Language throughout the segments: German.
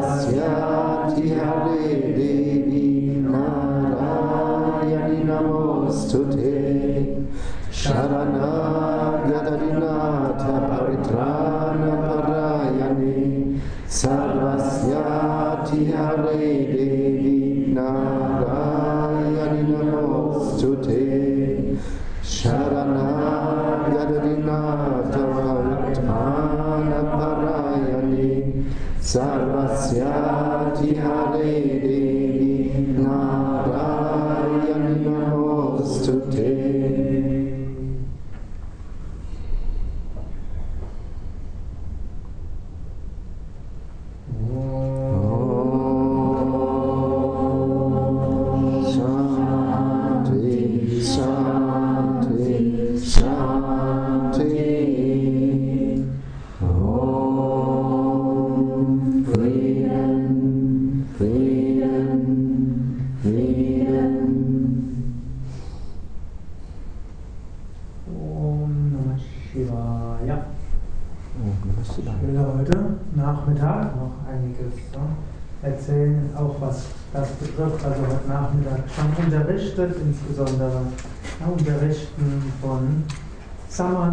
Sarvasyati Hare Devi Narayani Namostute Sharanagarinatha Paritrana Parayane Sarvasyati Hare Devi Narayani Namostute Sharanagarinatha Paritrana Sarvasya Jihade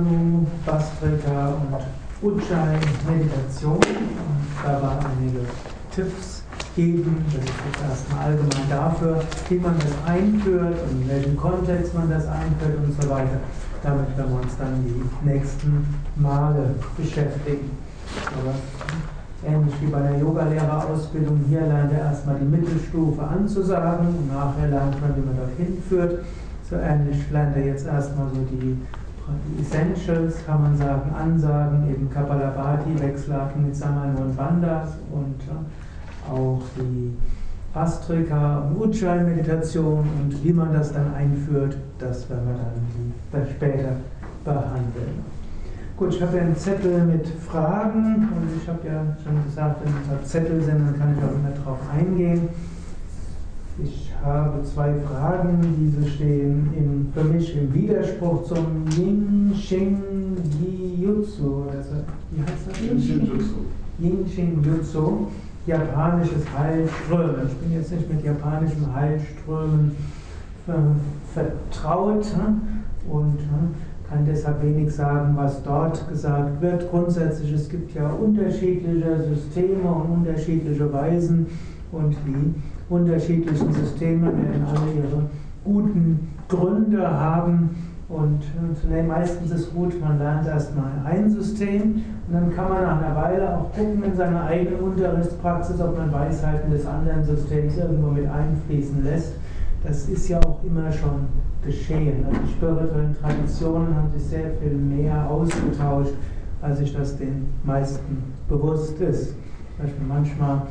Samanu, Bastrika und Ujjayi Meditation. Und da war einige Tipps geben. Das ist jetzt erstmal allgemein dafür, wie man das einführt und in welchem Kontext man das einführt und so weiter. Damit werden wir uns dann die nächsten Male beschäftigen. Aber ähnlich wie bei der Yogalehrerausbildung, hier lernt er erstmal die Mittelstufe anzusagen und nachher lernt man, wie man dorthin führt. So ähnlich lernt er jetzt erstmal so die, die Essentials, kann man sagen, Ansagen, eben Kapalabhati, Wechselarten mit Samana und Bandhas und ja, auch die Astrika und Ujjayi-Meditation und wie man das dann einführt, das werden wir dann später behandeln. Gut, ich habe hier einen Zettel mit Fragen und ich habe ja schon gesagt, wenn es Zettel sind, dann kann ich auch immer drauf eingehen. Ich habe zwei Fragen, diese stehen im, für mich im Widerspruch zum Yin Shin Jutsu. Also, wie heißt das? Yin Shin Jutsu, japanisches Heilströmen. Ich bin jetzt nicht mit japanischen Heilströmen äh, vertraut und kann deshalb wenig sagen, was dort gesagt wird. Grundsätzlich, es gibt ja unterschiedliche Systeme und unterschiedliche Weisen und die unterschiedlichen Systeme werden alle ihre guten Gründe haben. Und äh, meistens ist gut, man lernt erstmal ein System und dann kann man nach einer Weile auch gucken in seiner eigenen Unterrichtspraxis, ob man Weisheiten des anderen Systems irgendwo mit einfließen lässt. Das ist ja auch immer schon geschehen. Also die spirituellen Traditionen haben sich sehr viel mehr ausgetauscht, als sich das den meisten bewusst ist. Beispiel manchmal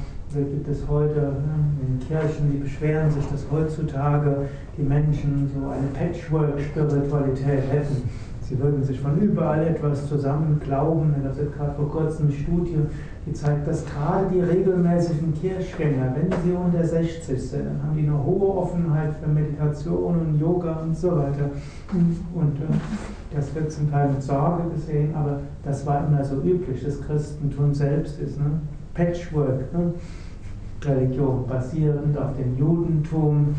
gibt es heute ne, in Kirchen, die beschweren sich, dass heutzutage die Menschen so eine Patchwork-Spiritualität hätten. Sie würden sich von überall etwas zusammen glauben. Das ist gerade vor kurzem eine Studie, die zeigt, dass gerade die regelmäßigen Kirchgänger, wenn sie unter 60 sind, dann haben die eine hohe Offenheit für Meditation und Yoga und so weiter. Und äh, das wird zum Teil mit Sorge gesehen, aber das war immer so üblich. Das Christentum selbst ist ne? Patchwork. Ne? Religion basierend auf dem Judentum.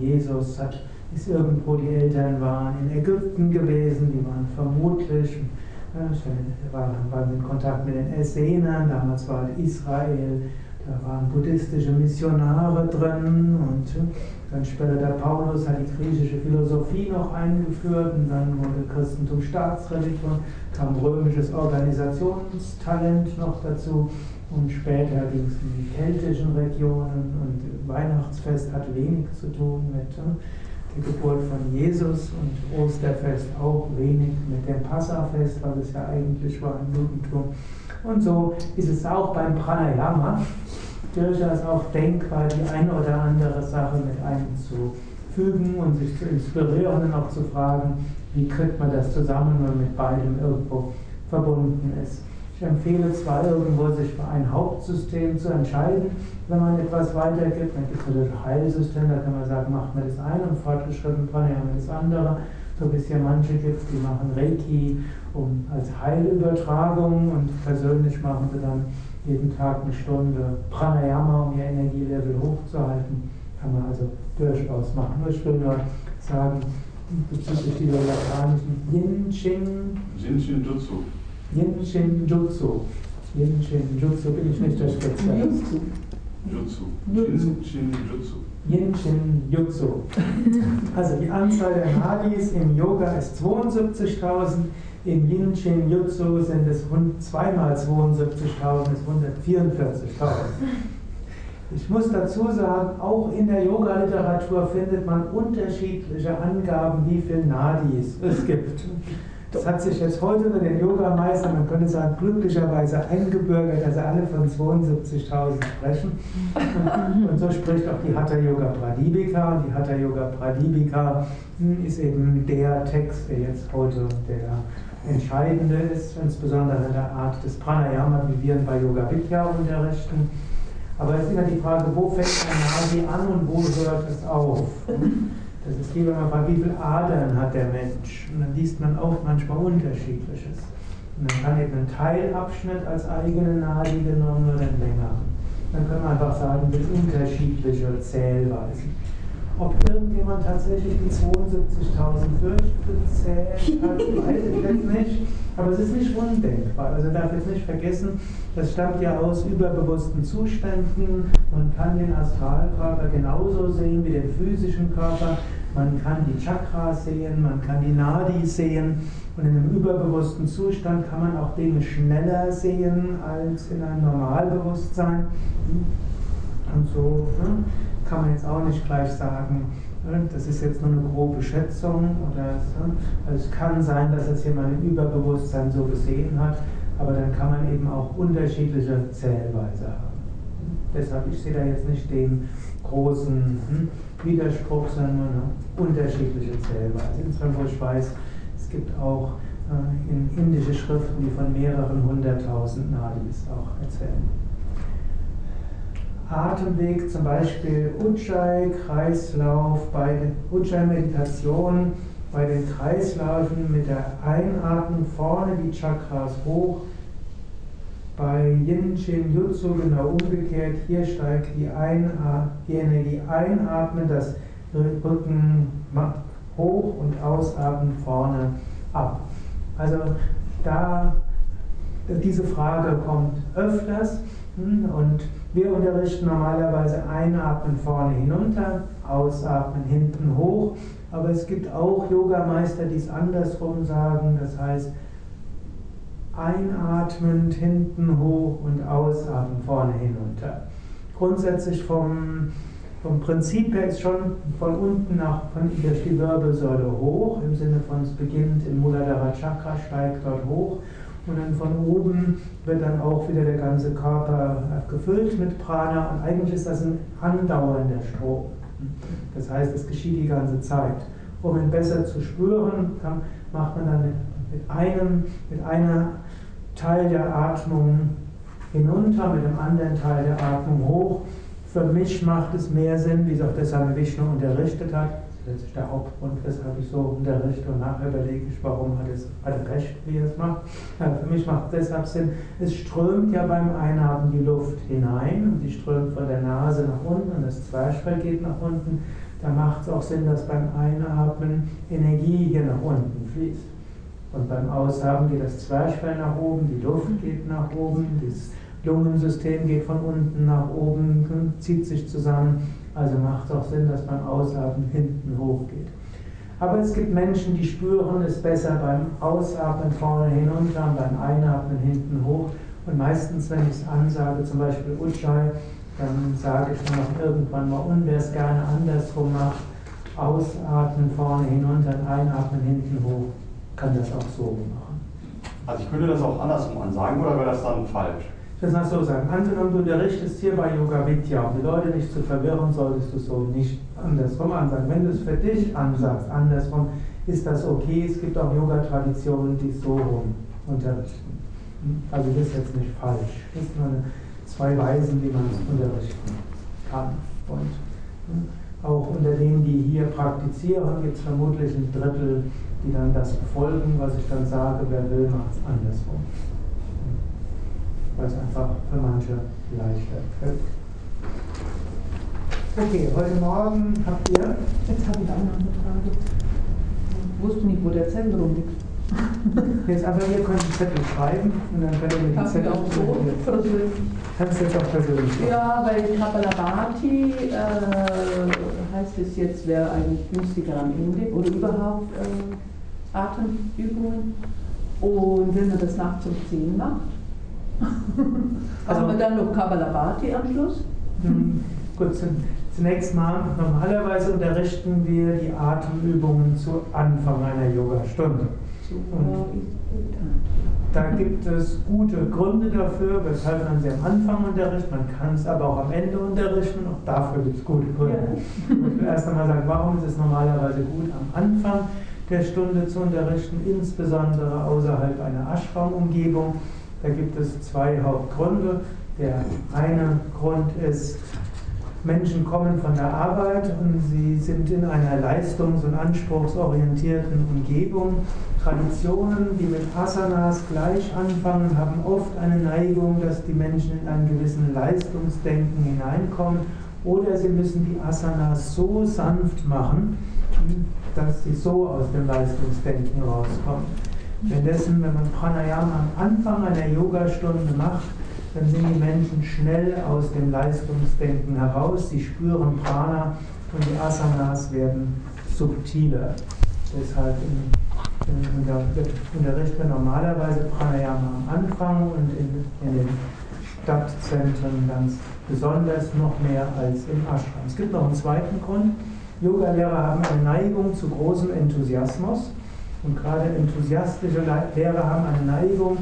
Jesus hat, ist irgendwo, die Eltern waren in Ägypten gewesen, die waren vermutlich, waren, in Kontakt mit den Essenern, damals war Israel, da waren buddhistische Missionare drin und äh, dann später der Paulus hat die griechische Philosophie noch eingeführt und dann wurde Christentum Staatsreligion, kam römisches Organisationstalent noch dazu und später ging es in die keltischen Regionen und Weihnachtsfest hat wenig zu tun mit äh, der Geburt von Jesus und Osterfest auch wenig mit dem Passafest, was es ja eigentlich war im Judentum. Und so ist es auch beim Pranayama durchaus auch denkbar, die eine oder andere Sache mit einzufügen und sich zu inspirieren und auch zu fragen, wie kriegt man das zusammen, wenn man mit beidem irgendwo verbunden ist. Ich empfehle zwar irgendwo, sich für ein Hauptsystem zu entscheiden, wenn man etwas weitergibt. Dann gibt es natürlich Heilsystem, da kann man sagen, macht man das eine und fortgeschritten Pranayama das andere. So wie es hier manche gibt, die machen Reiki um, als Heilübertragung und persönlich machen sie dann jeden Tag eine Stunde Pranayama, um ihr Energielevel hochzuhalten. Kann man also durchaus machen. Ich will nur sagen, bezüglich dieser japanischen Yin Shin Shinshin Jutsu. Yin Shin Jutsu. Yin Shin Jutsu bin ich nicht der Spezialist. Jutsu. Jutsu. Shinshin Jutsu. Also die Anzahl der Nadis im Yoga ist 72.000, im Yin Shin Jutsu sind es 2 mal 72.000, ist 144.000. Ich muss dazu sagen, auch in der Yoga-Literatur findet man unterschiedliche Angaben, wie viele Nadis es gibt. Das hat sich jetzt heute unter den Yogameistern, man könnte sagen, glücklicherweise eingebürgert, dass alle von 72.000 sprechen. Und so spricht auch die Hatha Yoga Pradipika. Und die Hatha Yoga Pradipika ist eben der Text, der jetzt heute der entscheidende ist, insbesondere in der Art des Pranayama, wie wir ihn bei Yoga Vidya unterrichten. Aber es ist immer die Frage, wo fängt ein Nadi an und wo hört es auf? Das ist wie wenn man fragt, wie viele Adern hat der Mensch? Und dann liest man auch manchmal unterschiedliches. Und dann kann eben ein Teilabschnitt als eigene Nadi genommen oder ein längeren. Dann können wir einfach sagen, das sind unterschiedliche Zählweisen. Ob irgendjemand tatsächlich die 72.000 durchgezählt hat, weiß ich jetzt nicht. Aber es ist nicht undenkbar. Also darf jetzt nicht vergessen, das stammt ja aus überbewussten Zuständen. Man kann den Astralkörper genauso sehen wie den physischen Körper. Man kann die Chakras sehen, man kann die Nadis sehen. Und in einem überbewussten Zustand kann man auch Dinge schneller sehen als in einem Normalbewusstsein. Und so ne, kann man jetzt auch nicht gleich sagen, ne, das ist jetzt nur eine grobe Schätzung. Oder, also es kann sein, dass es jemand im Überbewusstsein so gesehen hat, aber dann kann man eben auch unterschiedliche Zählweise haben. Deshalb, ich sehe da jetzt nicht den großen hm, Widerspruch, sondern eine unterschiedliche Zählweise. Insofern, wo ich weiß, es gibt auch äh, in indische Schriften, die von mehreren hunderttausend Nadis auch erzählen. Atemweg, zum Beispiel Ujjayi, Kreislauf, bei Ujjayi-Meditation, bei den Kreislaufen mit der Einatmung vorne die Chakras hoch. Bei Yin Shin Jutsu genau umgekehrt, hier steigt die, Einat die Energie einatmen, das Rücken hoch und ausatmen vorne ab. Also da diese Frage kommt öfters hm, und wir unterrichten normalerweise einatmen vorne hinunter, ausatmen hinten hoch, aber es gibt auch Yogameister, die es andersrum sagen, das heißt einatmend hinten hoch und ausatmen vorne hinunter. Grundsätzlich vom, vom Prinzip her ist schon von unten nach, von, durch die Wirbelsäule hoch, im Sinne von es beginnt im Muladhara Chakra, steigt dort hoch und dann von oben wird dann auch wieder der ganze Körper gefüllt mit Prana. Und eigentlich ist das ein andauernder Strom. Das heißt, es geschieht die ganze Zeit. Um ihn besser zu spüren, macht man dann mit, einem, mit einer Teil der Atmung hinunter, mit dem anderen Teil der Atmung hoch. Für mich macht es mehr Sinn, wie es auch Same Vishnu unterrichtet hat, letztlich der Hauptgrund, weshalb ich so unterrichte und nachher überlege ich, warum hat, es, hat er recht, wie er es macht. Für mich macht es deshalb Sinn, es strömt ja beim Einatmen die Luft hinein und die strömt von der Nase nach unten und das Zwerchfell geht nach unten. Da macht es auch Sinn, dass beim Einatmen Energie hier nach unten fließt. Und beim Ausatmen geht das Zwerchfell nach oben, die Luft geht nach oben, das Lungensystem geht von unten nach oben, zieht sich zusammen. Also macht es auch Sinn, dass beim Ausatmen hinten hochgeht. Aber es gibt Menschen, die spüren es besser beim Ausatmen vorne hinunter und beim Einatmen hinten hoch. Und meistens, wenn ich es ansage, zum Beispiel Ujjayi, dann sage ich dann auch irgendwann mal, und wer es gerne andersrum macht, ausatmen vorne hinunter und einatmen hinten hoch, kann das auch so machen. Also ich könnte das auch andersrum ansagen oder wäre das dann falsch? Das heißt so sagen, angenommen du unterrichtest hier bei Yoga Vidya, um die Leute nicht zu verwirren, solltest du so nicht andersrum ansagen. Wenn du es für dich ansagst, andersrum, ist das okay. Es gibt auch Yoga-Traditionen, die so rum unterrichten. Also das ist jetzt nicht falsch. Das sind nur zwei Weisen, wie man es unterrichten kann. Und auch unter denen, die praktizieren, gibt es vermutlich ein Drittel, die dann das befolgen, was ich dann sage, wer will, macht es andersrum. Weil es einfach für manche leichter fällt. Okay, heute Morgen habt ihr. Jetzt habe ich auch noch eine Frage. Ich wusste nicht, wo der Zettel rumliegt. Jetzt aber ihr könnt einen Zettel schreiben und dann könnt ihr mit dem Zettel auch so persönlich? Kannst du jetzt auch persönlich machen. Ja, bei Kapalabhati äh, heißt es jetzt, wäre eigentlich günstiger am Ende oder überhaupt äh, Atemübungen. Und wenn man das nachts um 10 macht, Also- wir dann noch Kapalabhati am Schluss? Hm, Gut, zun- zunächst mal, normalerweise unterrichten wir die Atemübungen zu Anfang einer Yogastunde. Da gibt es gute Gründe dafür, weshalb man sie am Anfang unterrichtet. Man kann es aber auch am Ende unterrichten. Auch dafür gibt es gute Gründe. Ich will erst einmal sagen, warum ist es normalerweise gut, am Anfang der Stunde zu unterrichten, insbesondere außerhalb einer Ashram-Umgebung. Da gibt es zwei Hauptgründe. Der eine Grund ist, Menschen kommen von der Arbeit und sie sind in einer leistungs- und anspruchsorientierten Umgebung. Traditionen, die mit Asanas gleich anfangen, haben oft eine Neigung, dass die Menschen in einen gewissen Leistungsdenken hineinkommen. Oder sie müssen die Asanas so sanft machen, dass sie so aus dem Leistungsdenken rauskommen. Währenddessen, wenn man Pranayama am Anfang einer Yogastunde macht, dann sind die Menschen schnell aus dem Leistungsdenken heraus, sie spüren Prana und die Asanas werden subtiler. Deshalb unterrichten wir normalerweise Pranayama am Anfang und in, in den Stadtzentren ganz besonders noch mehr als im Ashram. Es gibt noch einen zweiten Grund. Yoga-Lehrer haben eine Neigung zu großem Enthusiasmus. Und gerade enthusiastische Le- Lehrer haben eine Neigung,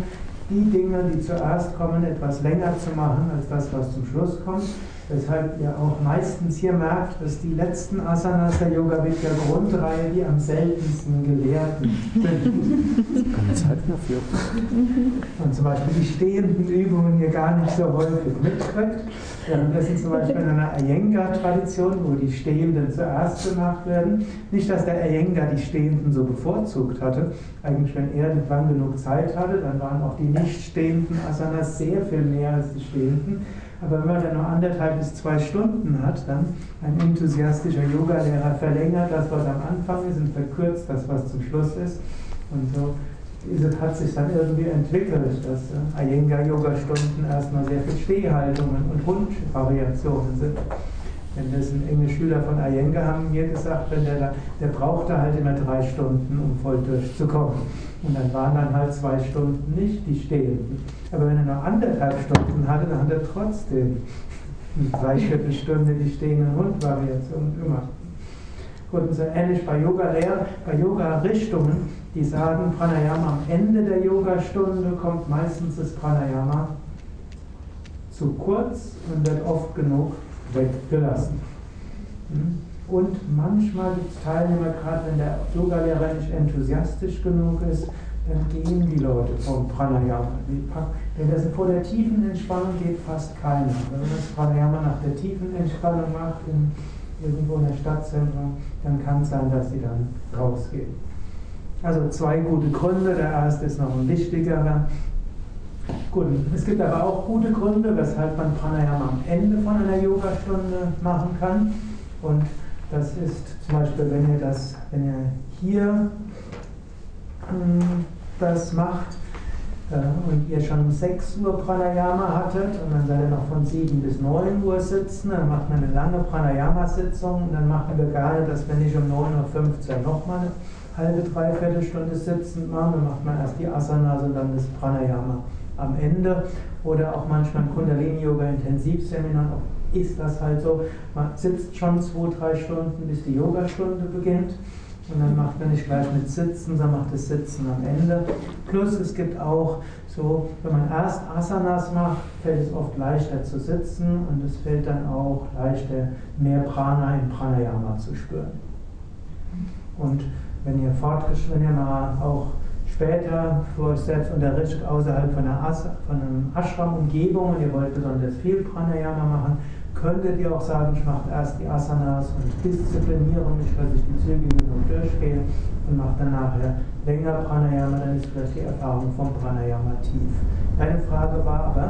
die Dinge, die zuerst kommen, etwas länger zu machen als das, was zum Schluss kommt. Weshalb ihr auch meistens hier merkt, dass die letzten Asanas der Yoga Vidya Grundreihe die am seltensten gelehrten sind. Keine Zeit mehr für. Und zum Beispiel die stehenden Übungen ihr gar nicht so häufig mitkriegt. Währenddessen zum Beispiel in einer Iyengar-Tradition, wo die Stehenden zuerst gemacht werden. Nicht, dass der Iyengar die Stehenden so bevorzugt hatte. Eigentlich, wenn er wann genug Zeit hatte, dann waren auch die nicht stehenden Asanas sehr viel mehr als die Stehenden. Aber wenn man dann nur anderthalb bis zwei Stunden hat, dann ein enthusiastischer Yogalehrer verlängert das, was am Anfang ist und verkürzt das, was zum Schluss ist. Und so hat sich dann irgendwie entwickelt, dass äh, Iyengar-Yoga-Stunden erstmal sehr viel Stehhaltungen und Wunschvariationen sind. Denn das sind enge Schüler von Iyengar haben mir gesagt, wenn der, der brauchte halt immer drei Stunden, um voll durchzukommen. Und dann waren dann halt zwei Stunden nicht die Stehenden. Aber wenn er nur anderthalb Stunden hatte, dann hat er trotzdem eine Dreiviertelstunde die stehenden Hundvariationen gemacht. Und so ähnlich bei Yoga-Lehr, bei Yoga-Richtungen, die sagen, Pranayama am Ende der Yogastunde kommt meistens das Pranayama zu kurz und wird oft genug weggelassen. Hm? Und manchmal gibt es Teilnehmer, gerade wenn der Yogalehrer nicht enthusiastisch genug ist, dann gehen die Leute vom Pranayama. Wenn das vor der tiefen Entspannung geht, fast keiner. Wenn man das Pranayama nach der tiefen Entspannung macht, in, irgendwo in der Stadtzentrum, dann kann es sein, dass sie dann rausgehen. Also zwei gute Gründe. Der erste ist noch ein wichtigerer. Gut, es gibt aber auch gute Gründe, weshalb man Pranayama am Ende von einer Yogastunde machen kann. Und das ist zum Beispiel, wenn ihr das, wenn ihr hier hm, das macht äh, und ihr schon um 6 Uhr Pranayama hattet und dann seid ihr noch von 7 bis 9 Uhr sitzen, dann macht man eine lange Pranayama-Sitzung und dann machen wir gerne, dass wir nicht um 9.15 Uhr nochmal eine halbe, dreiviertel Stunde sitzend machen, dann macht man erst die Asanas und dann das Pranayama am Ende. Oder auch manchmal Kundalini-Yoga-Intensivseminar ist das halt so, man sitzt schon zwei, drei Stunden, bis die Yogastunde beginnt. Und dann macht man nicht gleich mit Sitzen, sondern macht das Sitzen am Ende. Plus es gibt auch so, wenn man erst Asanas macht, fällt es oft leichter zu sitzen und es fällt dann auch leichter, mehr Prana im Pranayama zu spüren. Und wenn ihr fortgeschritten, mal auch später für euch selbst unterrichtet außerhalb von einer, As von einer Ashram-Umgebung und ihr wollt besonders viel Pranayama machen, könntet ihr auch sagen, ich mache erst die Asanas und diszipliniere mich, dass ich die Züge genug durchgehe und mache dann nachher länger Pranayama, dann ist vielleicht die Erfahrung vom Pranayama tief. Deine Frage war aber,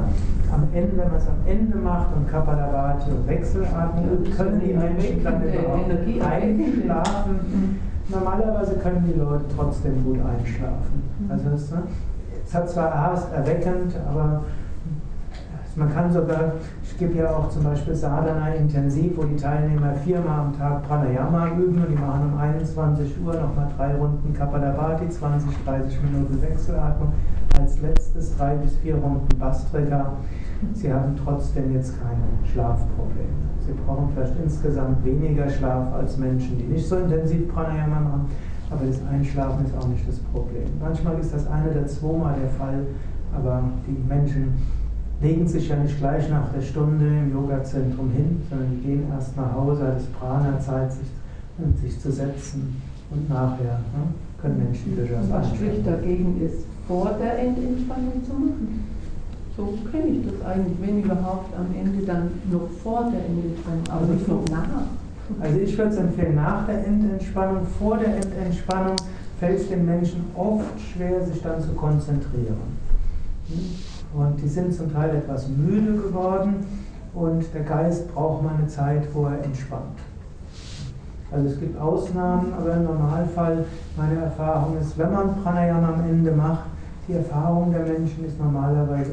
am Ende, wenn man es am Ende macht und Kapalabhati und Wechselatmung, können die Menschen dann überhaupt einschlafen? Mhm. Normalerweise können die Leute trotzdem gut einschlafen. Also es, ne, es hat zwar erst erweckend, aber man kann sogar, ich gebe ja auch zum Beispiel Sadhana intensiv, wo die Teilnehmer viermal am Tag Pranayama üben und die machen um 21 Uhr nochmal drei Runden Kapalabhati, 20, 30 Minuten Wechselatmung, als letztes drei bis vier Runden Bastrika. Sie haben trotzdem jetzt keine Schlafprobleme. Sie brauchen vielleicht insgesamt weniger Schlaf als Menschen, die nicht so intensiv Pranayama machen, aber das Einschlafen ist auch nicht das Problem. Manchmal ist das eine oder zweimal der Fall, aber die Menschen legen sich ja nicht gleich nach der Stunde im Yogazentrum hin, sondern die gehen erst nach Hause, hat es Prana-Zeit, sich, sich zu setzen und nachher ne, können Menschen durchaus Was spricht dagegen ist, vor der Endentspannung zu machen? So kenne ich das eigentlich, wenn überhaupt am Ende dann noch vor der Endentspannung, aber Also nicht noch nach. Also ich würde es empfehlen, nach der Endentspannung, vor der Endentspannung fällt es den Menschen oft schwer, sich dann zu konzentrieren. Und die sind zum Teil etwas müde geworden und der Geist braucht mal eine Zeit, wo er entspannt. Also es gibt Ausnahmen, aber im Normalfall, meine Erfahrung ist, wenn man Pranayama am Ende macht, die Erfahrung der Menschen ist normalerweise,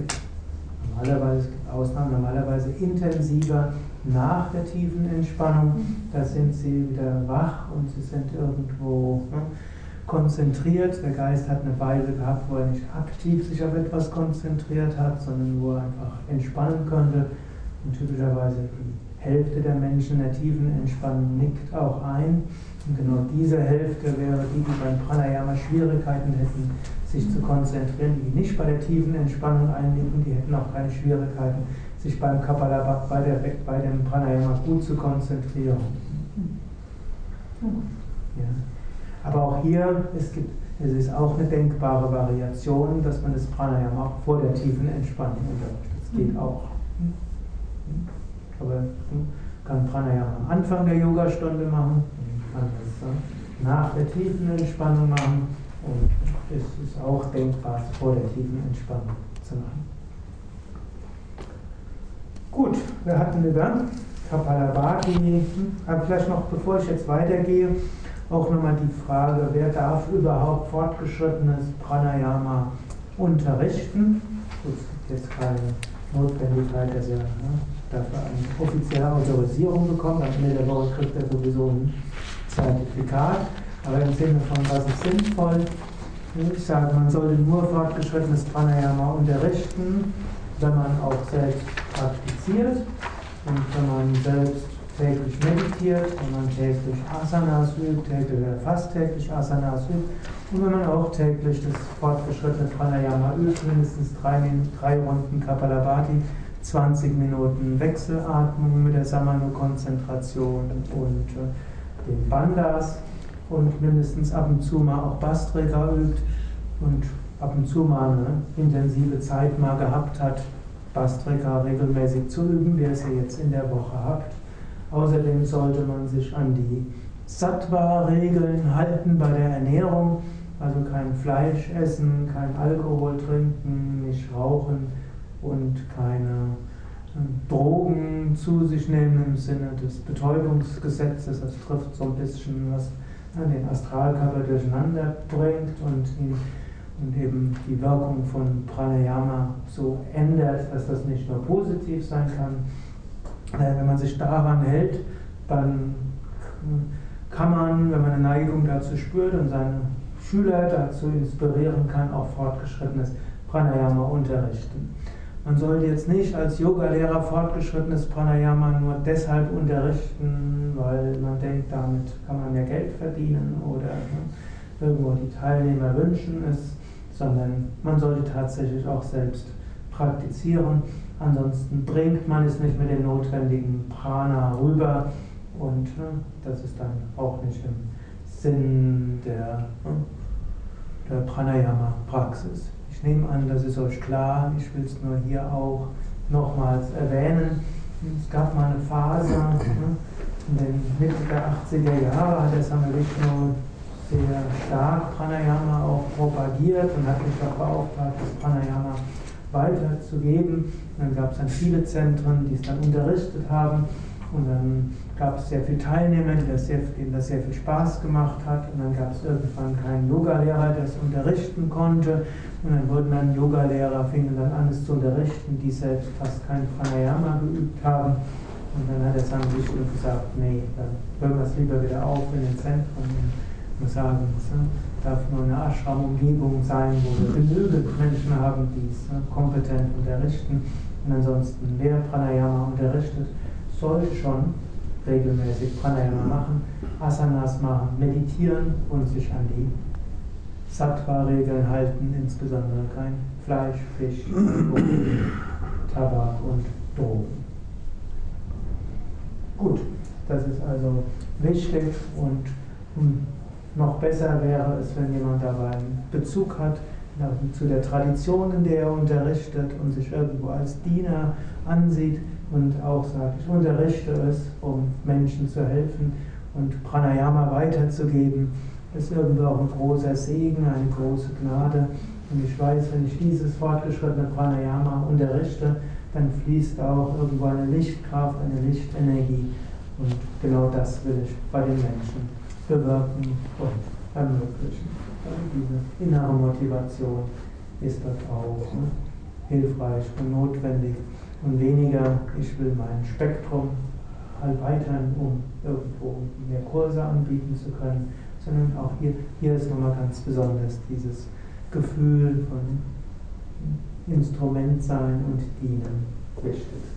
normalerweise, es gibt Ausnahmen, normalerweise intensiver nach der tiefen Entspannung. Da sind sie wieder wach und sie sind irgendwo ne, konzentriert. Der Geist hat eine Weile gehabt, wo er nicht aktiv sich auf etwas konzentriert hat, sondern wo er einfach entspannen konnte. Und typischerweise die Hälfte der Menschen in der tiefen Entspannung nickt auch ein. Und genau diese Hälfte wäre die, die beim Pranayama Schwierigkeiten hätten, sich zu konzentrieren, die nicht bei der tiefen Entspannung einnicken, die hätten auch keine Schwierigkeiten, sich beim Kapalabhat, bei, der, bei dem Pranayama gut zu konzentrieren. Ja. Aber auch hier, es, gibt, es ist auch eine denkbare Variation, dass man das Pranayama vor der tiefen Entspannung unterrichtet. Das geht auch. Aber man kann Pranayama am Anfang der Yogastunde machen, man kann es nach der tiefen Entspannung machen und es ist auch denkbar, es vor der tiefen Entspannung zu machen. Gut, wir hatten über Kapalabhati, aber vielleicht noch, bevor ich jetzt weitergehe, auch nochmal die Frage, wer darf überhaupt fortgeschrittenes Pranayama unterrichten? Es gibt jetzt keine Notwendigkeit, dass er ne, dafür eine offizielle Autorisierung bekommt. Am Ende der Woche kriegt er sowieso ein Zertifikat. Aber im Sinne von, was ist sinnvoll? Ich sage, man sollte nur fortgeschrittenes Pranayama unterrichten, wenn man auch selbst praktiziert und wenn man selbst täglich meditiert, wenn man täglich Asanas übt, täglich fast täglich Asanas übt und wenn man auch täglich das fortgeschrittene Pranayama übt, mindestens drei, drei Runden Kapalabhati, 20 Minuten Wechselatmung mit der Samano-Konzentration und äh, den Bandas und mindestens ab und zu mal auch Bastrika übt und ab und zu mal eine intensive Zeit mal gehabt hat, Bastrika regelmäßig zu üben, wie ihr es jetzt in der Woche habt. Außerdem sollte man sich an die Sattva-Regeln halten bei der Ernährung, also kein Fleisch essen, kein Alkohol trinken, nicht rauchen und keine Drogen zu sich nehmen im Sinne des Betäubungsgesetzes. Das trifft so ein bisschen, was den Astralkörper durcheinander bringt und, die, und eben die Wirkung von Pranayama so ändert, dass das nicht nur positiv sein kann. Wenn man sich daran hält, dann kann man, wenn man eine Neigung dazu spürt und seine Schüler dazu inspirieren kann, auch fortgeschrittenes Pranayama unterrichten. Man sollte jetzt nicht als Yogalehrer fortgeschrittenes Pranayama nur deshalb unterrichten, weil man denkt, damit kann man mehr Geld verdienen oder ne, irgendwo die Teilnehmer wünschen es, sondern man sollte tatsächlich auch selbst praktizieren. Ansonsten bringt man es nicht mit dem notwendigen Prana rüber und ne, das ist dann auch nicht im Sinn der, ne, der Pranayama-Praxis. Ich nehme an, das ist euch klar. Ich will es nur hier auch nochmals erwähnen. es gab mal eine Phase, ne, in den Mitte der 80er Jahre hat der Same Vishnu sehr stark Pranayama auch propagiert und hat mich auch beauftragt, das Pranayama weiterzugeben. Und dann gab es dann viele Zentren, die es dann unterrichtet haben. Und dann gab es sehr viele Teilnehmer, denen das sehr viel Spaß gemacht hat. Und dann gab es irgendwann keinen Yogalehrer, der es unterrichten konnte. Und dann wurden dann Yogalehrer, fingen dann an, es zu unterrichten, die selbst fast kein Pranayama geübt haben. Und dann hat er Same Vishnu gesagt, nee, dann hören wir es lieber wieder auf in den Zentren. Sagen, es darf nur eine Ashram-Umgebung sein, wo wir genügend Menschen haben, die es kompetent unterrichten. Und ansonsten, wer Pranayama unterrichtet, soll schon regelmäßig Pranayama machen, Asanas machen, meditieren und sich an die Sattva-Regeln halten, insbesondere kein Fleisch, Fisch, Tabak und Drogen. Gut, das ist also wichtig und noch besser wäre es, wenn jemand dabei einen Bezug hat zu der Tradition, in der er unterrichtet und sich irgendwo als Diener ansieht und auch sagt, ich unterrichte es, um Menschen zu helfen und Pranayama weiterzugeben, ist irgendwo auch ein großer Segen, eine große Gnade. Und ich weiß, wenn ich dieses fortgeschrittene Pranayama unterrichte, dann fließt auch irgendwo eine Lichtkraft, eine Lichtenergie. Und genau das will ich bei den Menschen bewirken und ermöglichen. Also diese innere Motivation ist dort auch ne, hilfreich und notwendig und weniger, ich will mein Spektrum erweitern, um irgendwo mehr Kurse anbieten zu können, sondern auch hier, hier ist nochmal ganz besonders dieses Gefühl von Instrument sein und dienen wichtig.